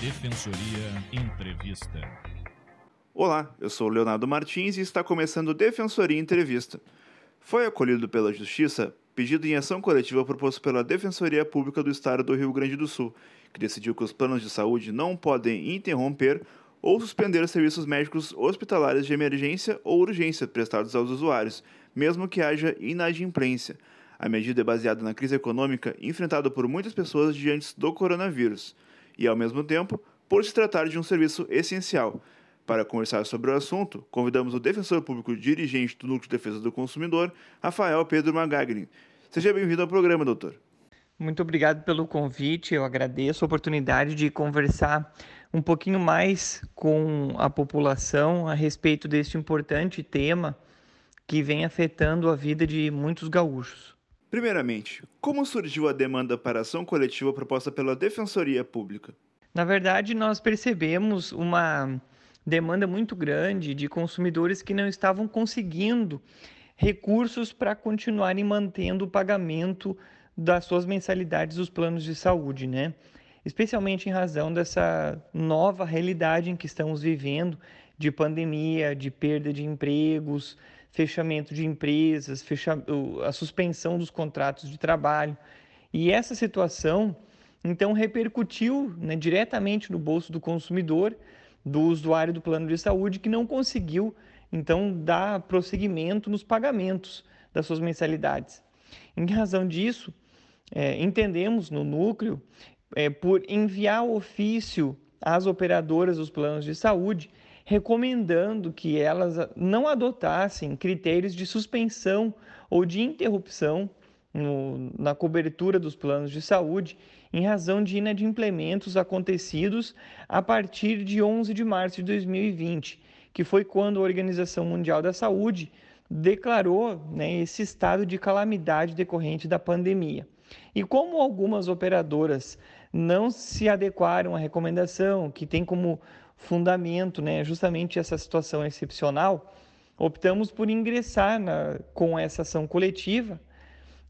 Defensoria Entrevista. Olá, eu sou Leonardo Martins e está começando Defensoria Entrevista. Foi acolhido pela Justiça pedido em ação coletiva proposto pela Defensoria Pública do Estado do Rio Grande do Sul, que decidiu que os planos de saúde não podem interromper ou suspender serviços médicos hospitalares de emergência ou urgência prestados aos usuários, mesmo que haja inadimplência. A medida é baseada na crise econômica enfrentada por muitas pessoas diante do coronavírus e, ao mesmo tempo, por se tratar de um serviço essencial. Para conversar sobre o assunto, convidamos o defensor público dirigente do Núcleo de Defesa do Consumidor, Rafael Pedro Magagni. Seja bem-vindo ao programa, doutor. Muito obrigado pelo convite. Eu agradeço a oportunidade de conversar um pouquinho mais com a população a respeito deste importante tema que vem afetando a vida de muitos gaúchos. Primeiramente, como surgiu a demanda para ação coletiva proposta pela Defensoria Pública? Na verdade, nós percebemos uma demanda muito grande de consumidores que não estavam conseguindo recursos para continuarem mantendo o pagamento das suas mensalidades dos planos de saúde, né? Especialmente em razão dessa nova realidade em que estamos vivendo de pandemia, de perda de empregos, fechamento de empresas, fecha... a suspensão dos contratos de trabalho. E essa situação, então, repercutiu né, diretamente no bolso do consumidor, do usuário do plano de saúde, que não conseguiu, então, dar prosseguimento nos pagamentos das suas mensalidades. Em razão disso, é, entendemos no núcleo é, por enviar ofício às operadoras dos planos de saúde recomendando que elas não adotassem critérios de suspensão ou de interrupção no, na cobertura dos planos de saúde em razão de inadimplementos acontecidos a partir de 11 de março de 2020, que foi quando a Organização Mundial da Saúde declarou né, esse estado de calamidade decorrente da pandemia. E como algumas operadoras não se adequaram à recomendação, que tem como fundamento né, justamente essa situação excepcional, optamos por ingressar na, com essa ação coletiva,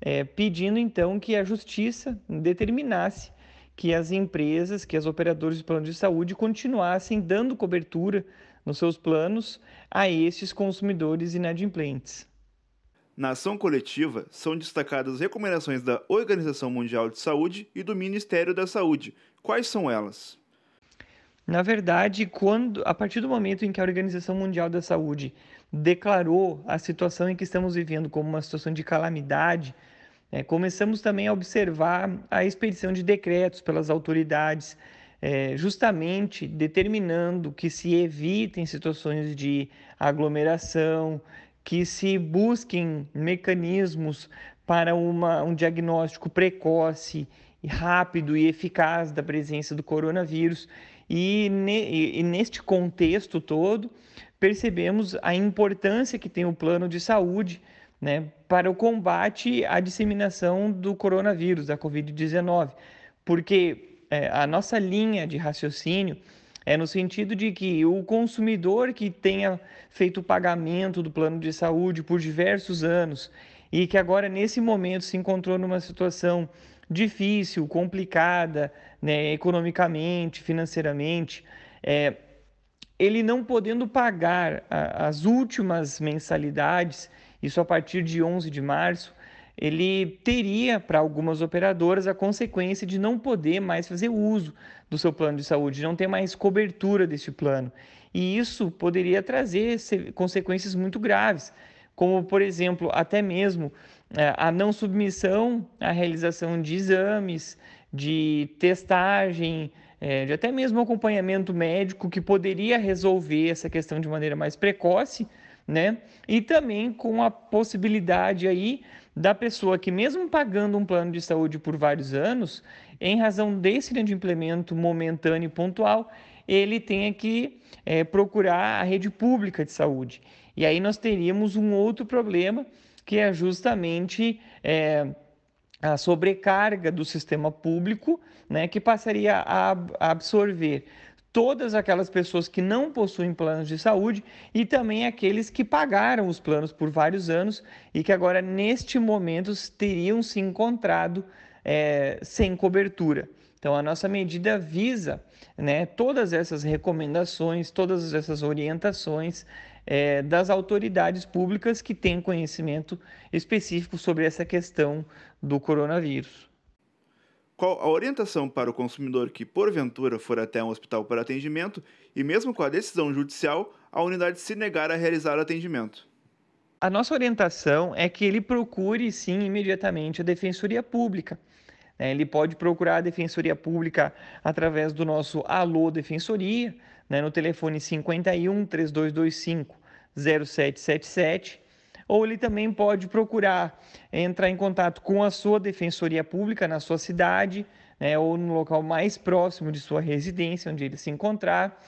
é, pedindo então que a justiça determinasse que as empresas, que as operadoras de plano de saúde continuassem dando cobertura nos seus planos a esses consumidores inadimplentes. Na ação coletiva, são destacadas recomendações da Organização Mundial de Saúde e do Ministério da Saúde. Quais são elas? Na verdade, quando a partir do momento em que a Organização Mundial da Saúde declarou a situação em que estamos vivendo como uma situação de calamidade, é, começamos também a observar a expedição de decretos pelas autoridades, é, justamente determinando que se evitem situações de aglomeração, que se busquem mecanismos para uma, um diagnóstico precoce, rápido e eficaz da presença do coronavírus. E, ne, e neste contexto todo, percebemos a importância que tem o plano de saúde né, para o combate à disseminação do coronavírus, da Covid-19. Porque é, a nossa linha de raciocínio é no sentido de que o consumidor que tenha feito o pagamento do plano de saúde por diversos anos e que agora, nesse momento, se encontrou numa situação difícil, complicada, né, economicamente, financeiramente, é, ele não podendo pagar a, as últimas mensalidades, isso a partir de 11 de março, ele teria para algumas operadoras a consequência de não poder mais fazer uso do seu plano de saúde, não ter mais cobertura desse plano. E isso poderia trazer consequências muito graves, como, por exemplo, até mesmo é, a não submissão à realização de exames, de testagem, é, de até mesmo acompanhamento médico que poderia resolver essa questão de maneira mais precoce, né? E também com a possibilidade aí da pessoa que mesmo pagando um plano de saúde por vários anos, em razão desse implemento momentâneo e pontual, ele tenha que é, procurar a rede pública de saúde. E aí nós teríamos um outro problema que é justamente é, a sobrecarga do sistema público, né, que passaria a absorver todas aquelas pessoas que não possuem planos de saúde e também aqueles que pagaram os planos por vários anos e que agora, neste momento, teriam se encontrado é, sem cobertura. Então, a nossa medida visa né, todas essas recomendações, todas essas orientações é, das autoridades públicas que têm conhecimento específico sobre essa questão do coronavírus. Qual a orientação para o consumidor que, porventura, for até um hospital para atendimento e, mesmo com a decisão judicial, a unidade se negar a realizar o atendimento? A nossa orientação é que ele procure, sim, imediatamente a Defensoria Pública. Né? Ele pode procurar a Defensoria Pública através do nosso Alô Defensoria, né, no telefone 51 3225 0777, ou ele também pode procurar entrar em contato com a sua Defensoria Pública na sua cidade, né, ou no local mais próximo de sua residência, onde ele se encontrar.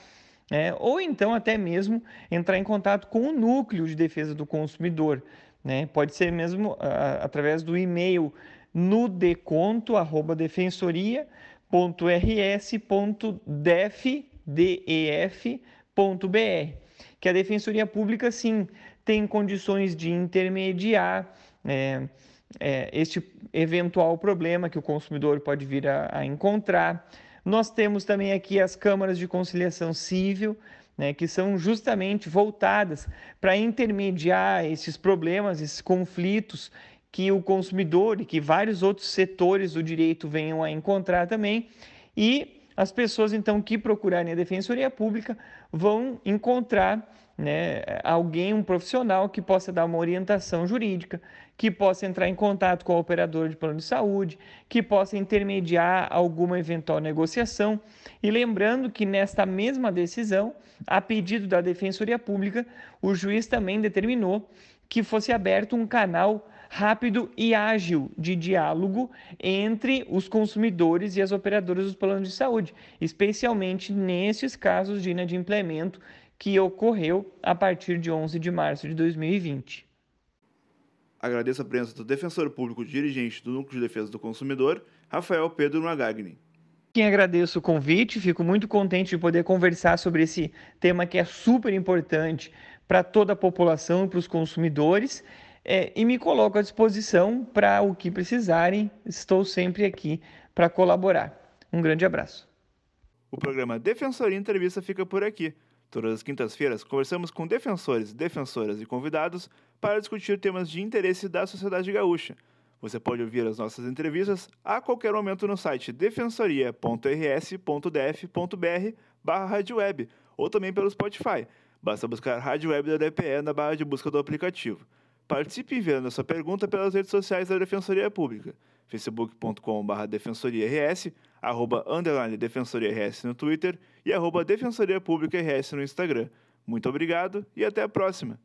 Né, ou então até mesmo entrar em contato com o núcleo de defesa do consumidor. Né? Pode ser mesmo a, através do e-mail no deconto@defensoria.rs.def.br, que a Defensoria Pública sim tem condições de intermediar é, é, este eventual problema que o consumidor pode vir a, a encontrar. Nós temos também aqui as câmaras de conciliação civil, né, que são justamente voltadas para intermediar esses problemas, esses conflitos que o consumidor e que vários outros setores do direito venham a encontrar também. E as pessoas, então, que procurarem a Defensoria Pública vão encontrar né, alguém, um profissional que possa dar uma orientação jurídica, que possa entrar em contato com o operador de plano de saúde, que possa intermediar alguma eventual negociação. E lembrando que nesta mesma decisão, a pedido da Defensoria Pública, o juiz também determinou que fosse aberto um canal rápido e ágil de diálogo entre os consumidores e as operadoras dos planos de saúde, especialmente nesses casos de inadimplemento que ocorreu a partir de 11 de março de 2020. Agradeço a presença do defensor público dirigente do Núcleo de Defesa do Consumidor, Rafael Pedro Magagni. Quem agradeço o convite, fico muito contente de poder conversar sobre esse tema que é super importante para toda a população e para os consumidores é, e me coloco à disposição para o que precisarem. Estou sempre aqui para colaborar. Um grande abraço. O programa Defensoria Entrevista fica por aqui. Todas as quintas-feiras, conversamos com defensores, defensoras e convidados para discutir temas de interesse da sociedade gaúcha. Você pode ouvir as nossas entrevistas a qualquer momento no site defensoria.rs.df.br barra web ou também pelo Spotify. Basta buscar Rádio Web da DPE na barra de busca do aplicativo. Participe enviando a sua pergunta pelas redes sociais da Defensoria Pública, facebook.com.br defensoriars, arroba underline defensoriars no Twitter e arroba defensoria no Instagram. Muito obrigado e até a próxima!